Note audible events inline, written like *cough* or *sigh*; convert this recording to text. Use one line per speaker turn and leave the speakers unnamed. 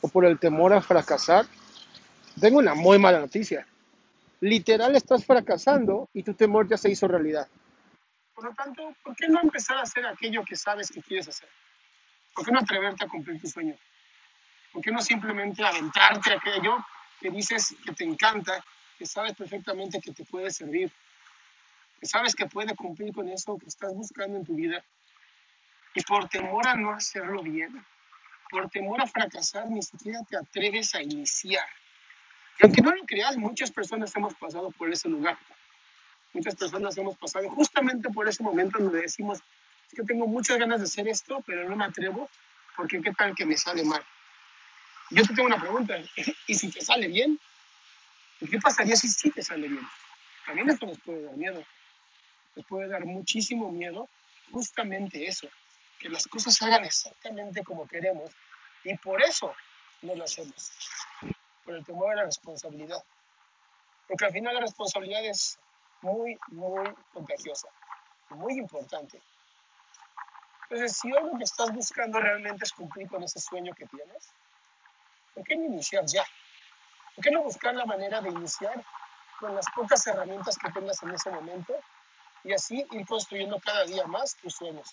o por el temor a fracasar, tengo una muy mala noticia. Literal estás fracasando y tu temor ya se hizo realidad. Por lo tanto, ¿por qué no empezar a hacer aquello que sabes que quieres hacer? ¿Por qué no atreverte a cumplir tu sueño? ¿Por qué no simplemente aventarte a aquello que dices que te encanta, que sabes perfectamente que te puede servir, que sabes que puede cumplir con eso que estás buscando en tu vida? Y por temor a no hacerlo bien, por temor a fracasar, ni siquiera te atreves a iniciar. Y aunque no lo creas, muchas personas hemos pasado por ese lugar. Muchas personas hemos pasado justamente por ese momento donde decimos, es que tengo muchas ganas de hacer esto, pero no me atrevo, porque qué tal que me sale mal. Yo te tengo una pregunta, *laughs* ¿y si te sale bien? ¿Qué pasaría si sí te sale bien? También esto nos puede dar miedo. Nos puede dar muchísimo miedo justamente eso, que las cosas se hagan exactamente como queremos y por eso no lo hacemos, por el temor a la responsabilidad. Porque al final la responsabilidad es muy, muy contagiosa, muy importante. Entonces, si hoy lo que estás buscando realmente es cumplir con ese sueño que tienes, ¿por qué no iniciar ya? ¿Por qué no buscar la manera de iniciar con las pocas herramientas que tengas en ese momento y así ir construyendo cada día más tus sueños?